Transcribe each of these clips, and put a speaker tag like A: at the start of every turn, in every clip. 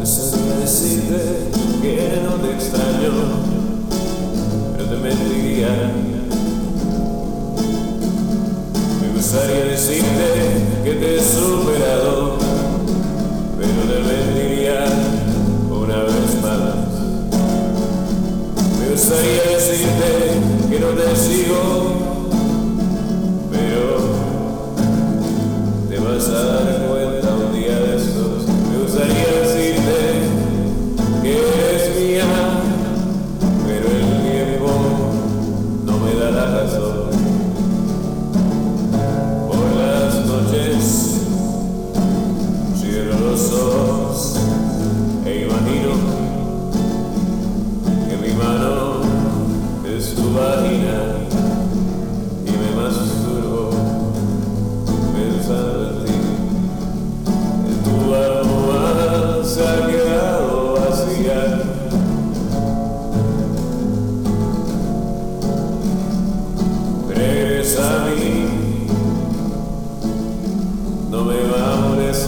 A: Desearía decirte que no te extraño, pero te mentiría. Me gustaría decirte que te Me gustaría decirte que no te sigo, pero te vas a dar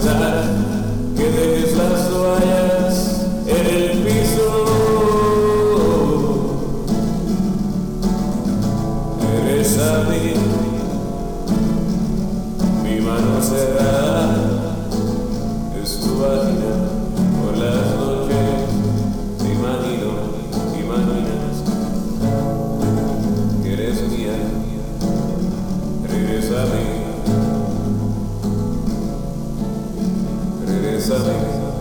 A: que dejes las toallas en el piso. Eres a mí, mi mano será, es tu vagina por las noches, te imagino, te imaginas que eres mía. seven.